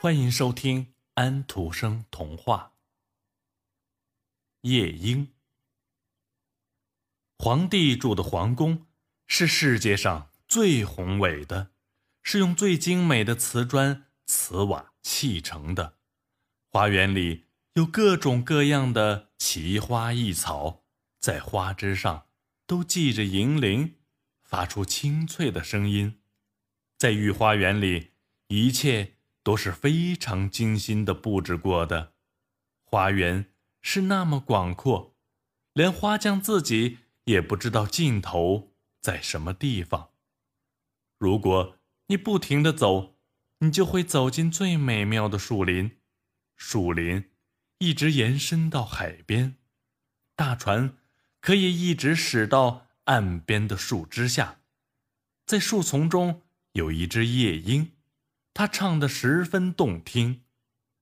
欢迎收听安徒生童话《夜莺》。皇帝住的皇宫是世界上最宏伟的，是用最精美的瓷砖、瓷瓦砌成的。花园里有各种各样的奇花异草，在花枝上都系着银铃，发出清脆的声音。在御花园里，一切都是非常精心的布置过的。花园是那么广阔，连花匠自己也不知道尽头在什么地方。如果你不停的走，你就会走进最美妙的树林。树林一直延伸到海边，大船可以一直驶到岸边的树枝下，在树丛中。有一只夜莺，他唱得十分动听，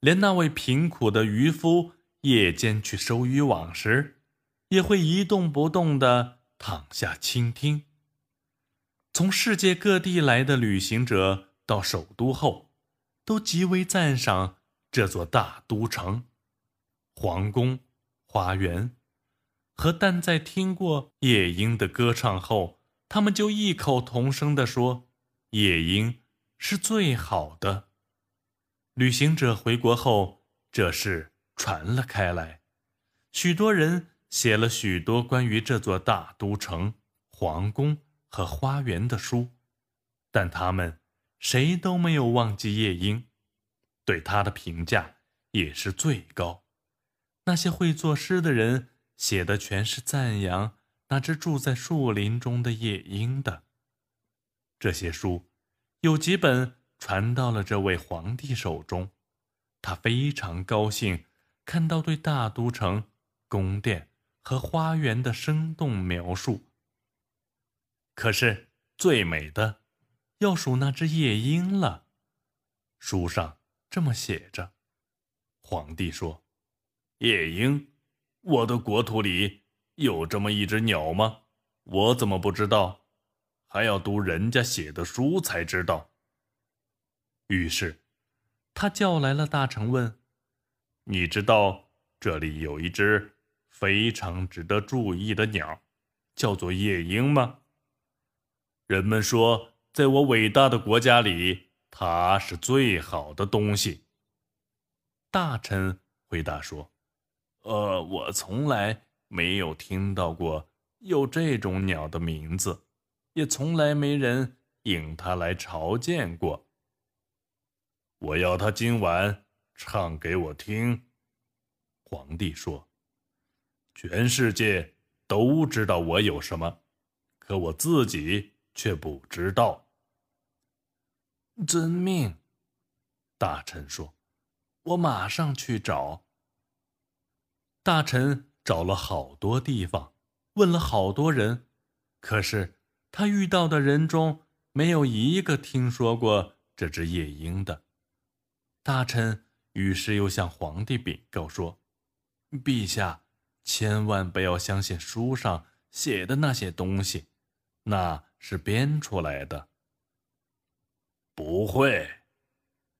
连那位贫苦的渔夫夜间去收渔网时，也会一动不动地躺下倾听。从世界各地来的旅行者到首都后，都极为赞赏这座大都城、皇宫、花园，和但在听过夜莺的歌唱后，他们就异口同声地说。夜莺是最好的。旅行者回国后，这事传了开来，许多人写了许多关于这座大都城、皇宫和花园的书，但他们谁都没有忘记夜莺，对他的评价也是最高。那些会作诗的人写的全是赞扬那只住在树林中的夜莺的。这些书有几本传到了这位皇帝手中，他非常高兴看到对大都城、宫殿和花园的生动描述。可是最美的，要数那只夜莺了。书上这么写着。皇帝说：“夜莺，我的国土里有这么一只鸟吗？我怎么不知道？”还要读人家写的书才知道。于是，他叫来了大臣，问：“你知道这里有一只非常值得注意的鸟，叫做夜莺吗？”人们说，在我伟大的国家里，它是最好的东西。大臣回答说：“呃，我从来没有听到过有这种鸟的名字。”也从来没人引他来朝见过。我要他今晚唱给我听。皇帝说：“全世界都知道我有什么，可我自己却不知道。”遵命。大臣说：“我马上去找。”大臣找了好多地方，问了好多人，可是。他遇到的人中没有一个听说过这只夜莺的。大臣于是又向皇帝禀告说：“陛下，千万不要相信书上写的那些东西，那是编出来的。”不会，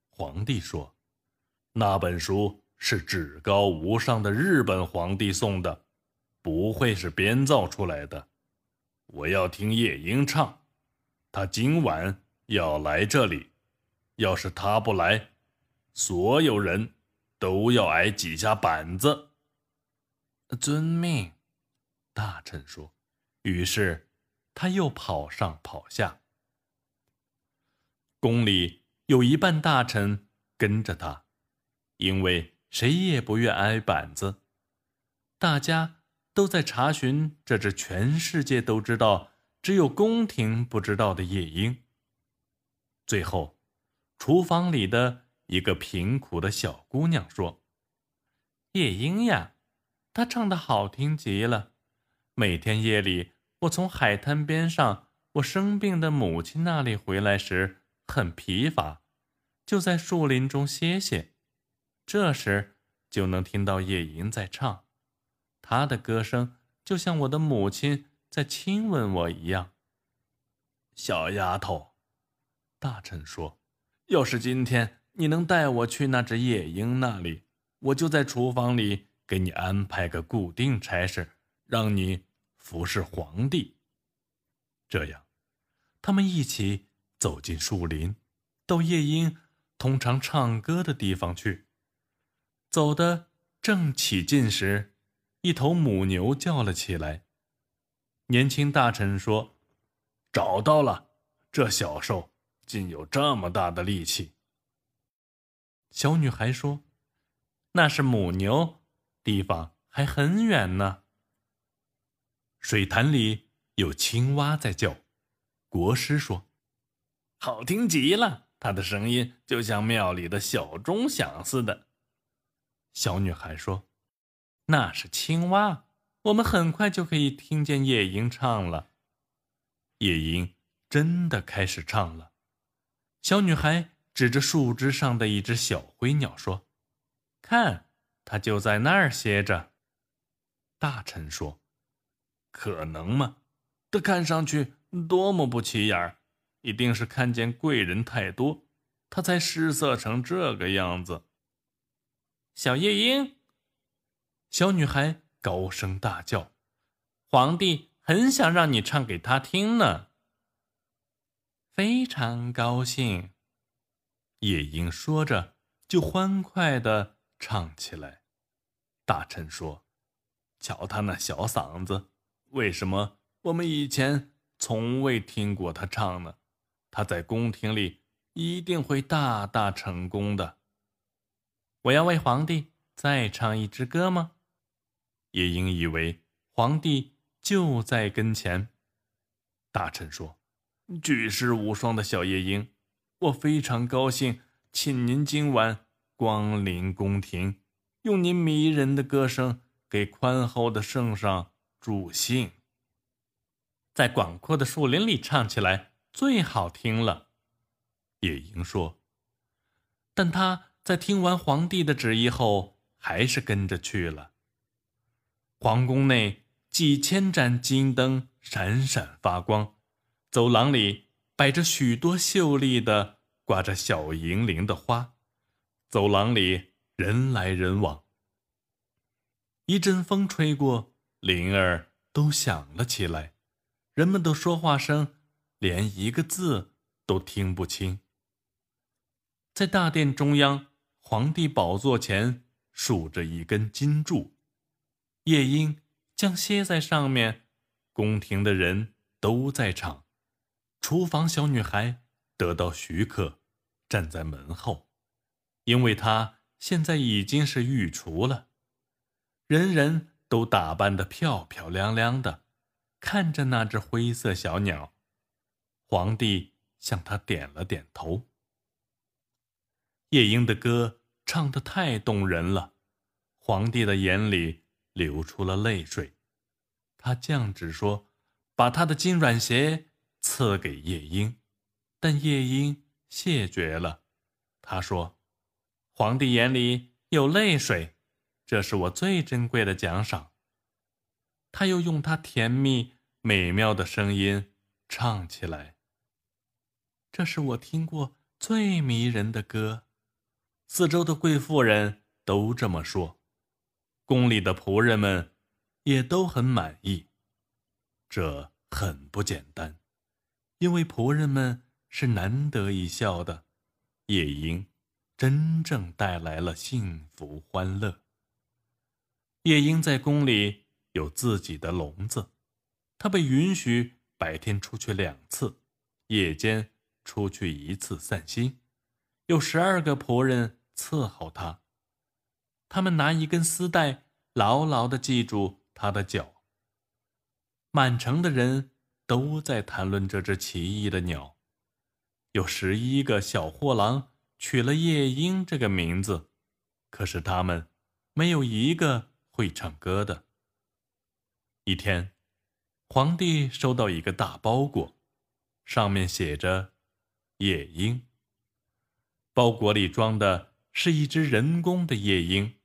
皇帝说：“那本书是至高无上的日本皇帝送的，不会是编造出来的。”我要听夜莺唱，他今晚要来这里。要是他不来，所有人都要挨几下板子。遵命，大臣说。于是他又跑上跑下。宫里有一半大臣跟着他，因为谁也不愿挨板子。大家。都在查询这只全世界都知道、只有宫廷不知道的夜莺。最后，厨房里的一个贫苦的小姑娘说：“夜莺呀，它唱的好听极了。每天夜里，我从海滩边上我生病的母亲那里回来时，很疲乏，就在树林中歇歇，这时就能听到夜莺在唱。”他的歌声就像我的母亲在亲吻我一样。小丫头，大臣说：“要是今天你能带我去那只夜莺那里，我就在厨房里给你安排个固定差事，让你服侍皇帝。这样，他们一起走进树林，到夜莺通常唱歌的地方去。走的正起劲时，一头母牛叫了起来。年轻大臣说：“找到了，这小兽竟有这么大的力气。”小女孩说：“那是母牛，地方还很远呢。”水潭里有青蛙在叫，国师说：“好听极了，它的声音就像庙里的小钟响似的。”小女孩说：“那是青蛙，我们很快就可以听见夜莺唱了。”夜莺真的开始唱了，小女孩。指着树枝上的一只小灰鸟说：“看，它就在那儿歇着。”大臣说：“可能吗？这看上去多么不起眼儿！一定是看见贵人太多，他才失色成这个样子。”小夜莺，小女孩高声大叫：“皇帝很想让你唱给他听呢。”非常高兴。夜莺说着，就欢快的唱起来。大臣说：“瞧他那小嗓子，为什么我们以前从未听过他唱呢？他在宫廷里一定会大大成功的。”我要为皇帝再唱一支歌吗？夜莺以为皇帝就在跟前。大臣说：“举世无双的小夜莺。”我非常高兴，请您今晚光临宫廷，用您迷人的歌声给宽厚的圣上助兴。在广阔的树林里唱起来最好听了，夜莺说。但他在听完皇帝的旨意后，还是跟着去了。皇宫内几千盏金灯闪闪发光，走廊里。摆着许多秀丽的、挂着小银铃的花，走廊里人来人往。一阵风吹过，铃儿都响了起来，人们的说话声连一个字都听不清。在大殿中央，皇帝宝座前竖着一根金柱，夜莺将歇在上面。宫廷的人都在场。厨房小女孩得到许可，站在门后，因为她现在已经是御厨了。人人都打扮得漂漂亮亮的，看着那只灰色小鸟。皇帝向他点了点头。夜莺的歌唱得太动人了，皇帝的眼里流出了泪水。他降旨说：“把他的金软鞋。”赐给夜莺，但夜莺谢绝了。他说：“皇帝眼里有泪水，这是我最珍贵的奖赏。”他又用他甜蜜美妙的声音唱起来：“这是我听过最迷人的歌。”四周的贵妇人都这么说，宫里的仆人们也都很满意。这很不简单。因为仆人们是难得一笑的，夜莺真正带来了幸福欢乐。夜莺在宫里有自己的笼子，它被允许白天出去两次，夜间出去一次散心。有十二个仆人伺候它，他们拿一根丝带牢牢地系住它的脚。满城的人。都在谈论这只奇异的鸟。有十一个小货郎取了夜莺这个名字，可是他们没有一个会唱歌的。一天，皇帝收到一个大包裹，上面写着“夜莺”。包裹里装的是一只人工的夜莺，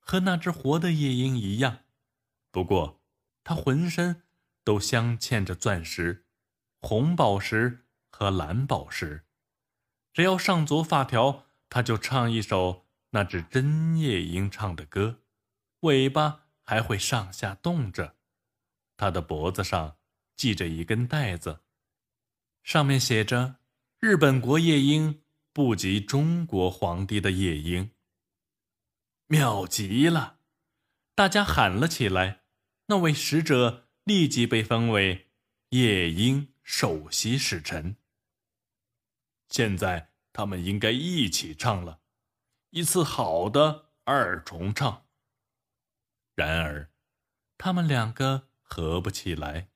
和那只活的夜莺一样，不过它浑身。都镶嵌着钻石、红宝石和蓝宝石，只要上足发条他就唱一首那只真夜莺唱的歌，尾巴还会上下动着。它的脖子上系着一根带子，上面写着“日本国夜莺不及中国皇帝的夜莺”，妙极了！大家喊了起来。那位使者立即被封为夜莺首席使臣。现在他们应该一起唱了，一次好的二重唱。然而，他们两个合不起来，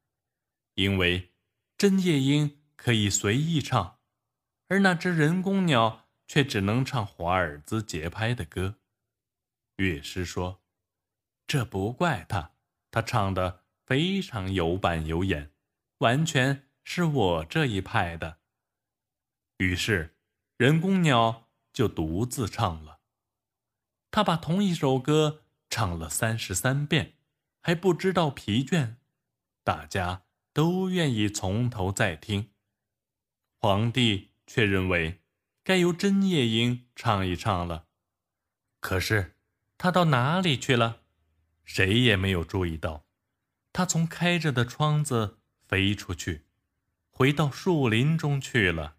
因为真夜莺可以随意唱，而那只人工鸟却只能唱华尔兹节拍的歌。乐师说：“这不怪他。”他唱的非常有板有眼，完全是我这一派的。于是，人工鸟就独自唱了。他把同一首歌唱了三十三遍，还不知道疲倦。大家都愿意从头再听。皇帝却认为该由真夜莺唱一唱了。可是，他到哪里去了？谁也没有注意到，他从开着的窗子飞出去，回到树林中去了。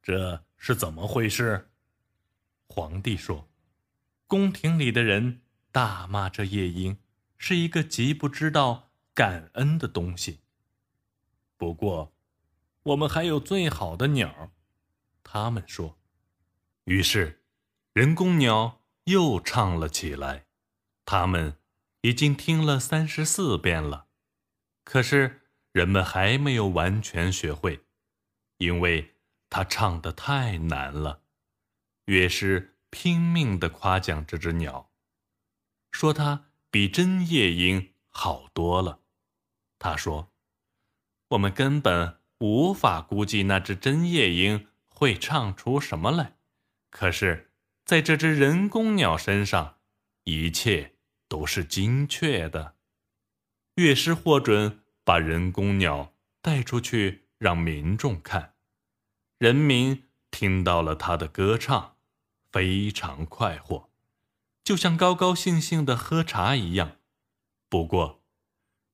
这是怎么回事？皇帝说：“宫廷里的人大骂这夜莺是一个极不知道感恩的东西。”不过，我们还有最好的鸟，他们说。于是，人工鸟又唱了起来。他们已经听了三十四遍了，可是人们还没有完全学会，因为他唱的太难了。乐师拼命地夸奖这只鸟，说它比真夜莺好多了。他说：“我们根本无法估计那只真夜莺会唱出什么来，可是在这只人工鸟身上，一切。”都是精确的。乐师获准把人工鸟带出去让民众看，人民听到了他的歌唱，非常快活，就像高高兴兴的喝茶一样。不过，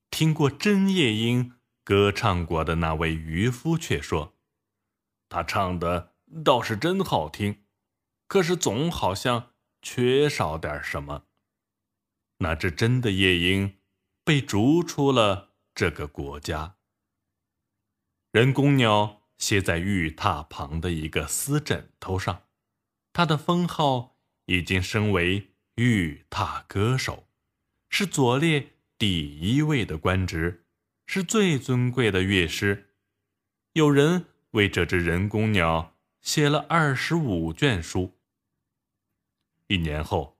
听过真夜莺歌唱过的那位渔夫却说，他唱的倒是真好听，可是总好像缺少点什么。那只真的夜莺被逐出了这个国家。人工鸟歇在玉榻旁的一个丝枕头上，它的封号已经升为玉榻歌手，是左列第一位的官职，是最尊贵的乐师。有人为这只人工鸟写了二十五卷书。一年后，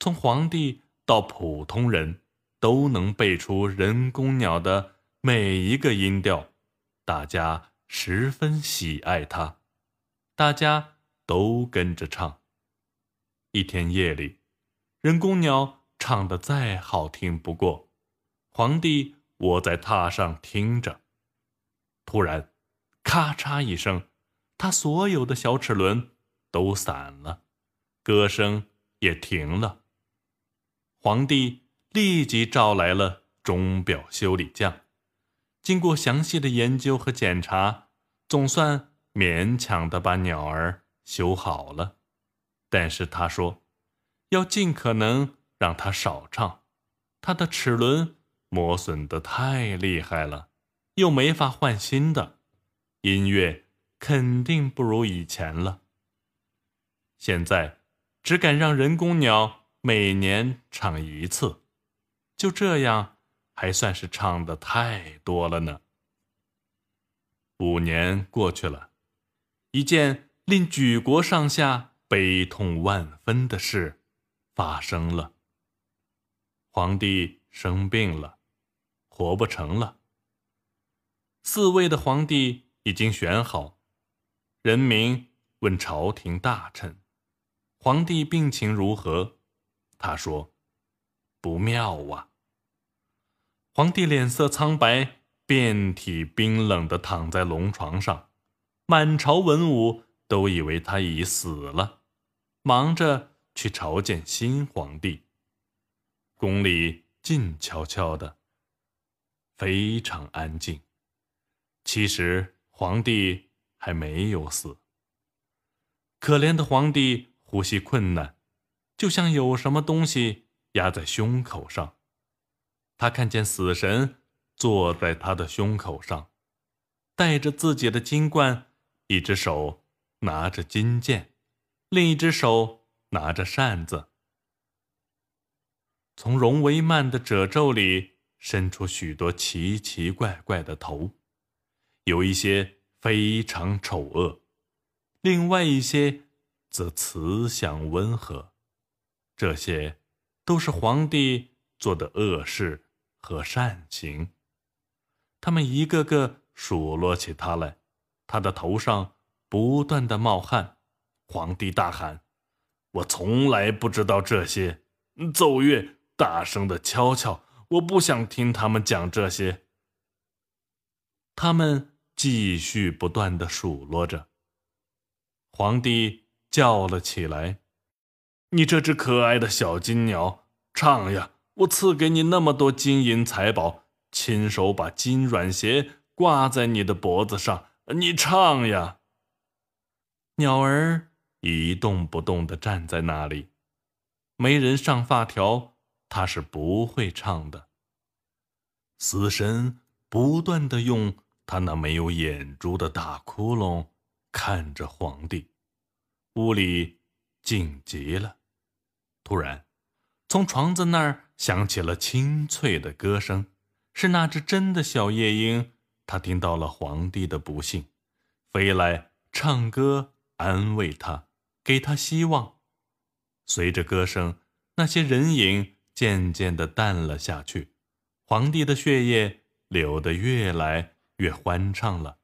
从皇帝。到普通人都能背出人工鸟的每一个音调，大家十分喜爱它，大家都跟着唱。一天夜里，人工鸟唱的再好听不过，皇帝我在榻上听着，突然，咔嚓一声，他所有的小齿轮都散了，歌声也停了。皇帝立即召来了钟表修理匠，经过详细的研究和检查，总算勉强的把鸟儿修好了。但是他说，要尽可能让它少唱，它的齿轮磨损的太厉害了，又没法换新的，音乐肯定不如以前了。现在只敢让人工鸟。每年唱一次，就这样，还算是唱的太多了呢。五年过去了，一件令举国上下悲痛万分的事发生了。皇帝生病了，活不成了。四位的皇帝已经选好，人民问朝廷大臣：“皇帝病情如何？”他说：“不妙啊！”皇帝脸色苍白，遍体冰冷的躺在龙床上，满朝文武都以为他已死了，忙着去朝见新皇帝。宫里静悄悄的，非常安静。其实皇帝还没有死。可怜的皇帝呼吸困难，就像有什么东西压在胸口上。他看见死神坐在他的胸口上，带着自己的金冠，一只手拿着金剑，另一只手拿着扇子。从荣维曼的褶皱里伸出许多奇奇怪怪的头。有一些非常丑恶，另外一些则慈祥温和，这些都是皇帝做的恶事和善行。他们一个个数落起他来，他的头上不断的冒汗。皇帝大喊：“我从来不知道这些！奏乐，大声的敲敲，我不想听他们讲这些。”他们。继续不断的数落着。皇帝叫了起来：“你这只可爱的小金鸟，唱呀！我赐给你那么多金银财宝，亲手把金软鞋挂在你的脖子上，你唱呀！”鸟儿一动不动的站在那里，没人上发条，他是不会唱的。死神不断的用。他那没有眼珠的大窟窿看着皇帝，屋里静极了。突然，从床子那儿响起了清脆的歌声，是那只真的小夜莺。他听到了皇帝的不幸，飞来唱歌安慰他，给他希望。随着歌声，那些人影渐渐的淡了下去，皇帝的血液流得越来。越欢畅了，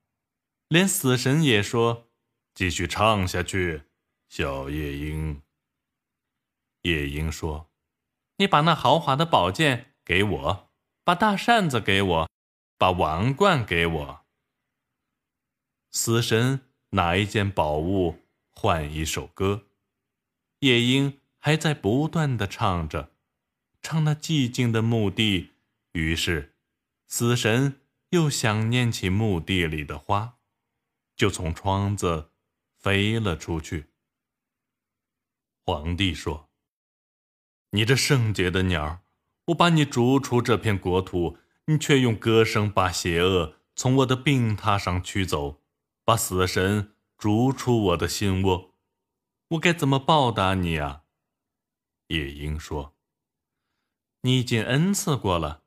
连死神也说：“继续唱下去，小夜莺。”夜莺说：“你把那豪华的宝剑给我，把大扇子给我，把王冠给我。”死神拿一件宝物换一首歌，夜莺还在不断的唱着，唱那寂静的墓地。于是，死神。又想念起墓地里的花，就从窗子飞了出去。皇帝说：“你这圣洁的鸟，我把你逐出这片国土，你却用歌声把邪恶从我的病榻上驱走，把死神逐出我的心窝，我该怎么报答你啊？”夜莺说：“你已经恩赐过了，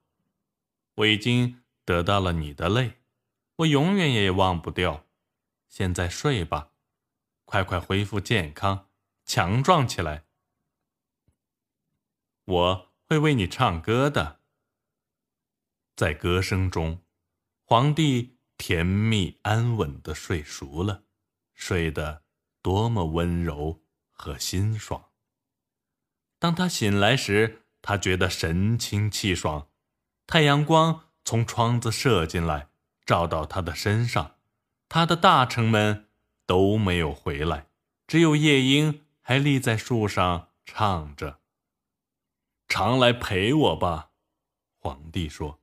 我已经。”得到了你的泪，我永远也忘不掉。现在睡吧，快快恢复健康，强壮起来。我会为你唱歌的。在歌声中，皇帝甜蜜安稳的睡熟了，睡得多么温柔和心爽。当他醒来时，他觉得神清气爽，太阳光。从窗子射进来，照到他的身上。他的大臣们都没有回来，只有夜莺还立在树上唱着：“常来陪我吧。”皇帝说：“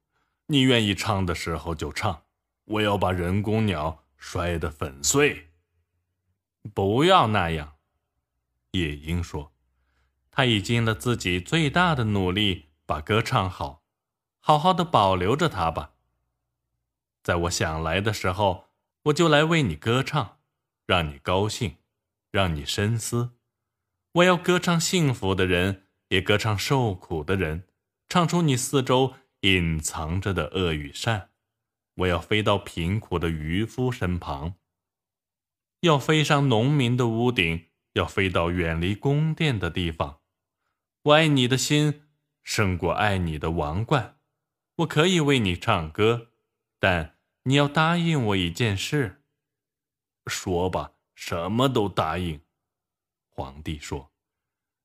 你愿意唱的时候就唱，我要把人工鸟摔得粉碎。”不要那样，夜莺说：“他已尽了自己最大的努力，把歌唱好。”好好的保留着它吧。在我想来的时候，我就来为你歌唱，让你高兴，让你深思。我要歌唱幸福的人，也歌唱受苦的人，唱出你四周隐藏着的恶与善。我要飞到贫苦的渔夫身旁，要飞上农民的屋顶，要飞到远离宫殿的地方。我爱你的心胜过爱你的王冠。我可以为你唱歌，但你要答应我一件事。说吧，什么都答应。皇帝说，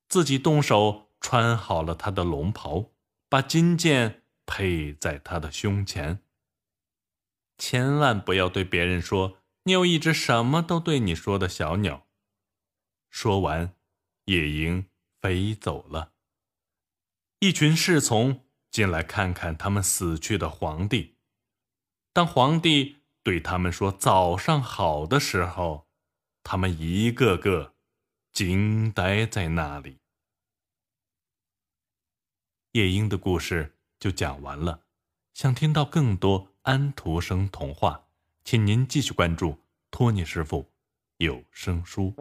自己动手穿好了他的龙袍，把金剑配在他的胸前。千万不要对别人说你有一只什么都对你说的小鸟。”说完，夜莺飞走了。一群侍从进来看看他们死去的皇帝。当皇帝对他们说“早上好”的时候，他们一个个惊呆在那里。夜莺的故事就讲完了。想听到更多安徒生童话，请您继续关注托尼师傅有声书。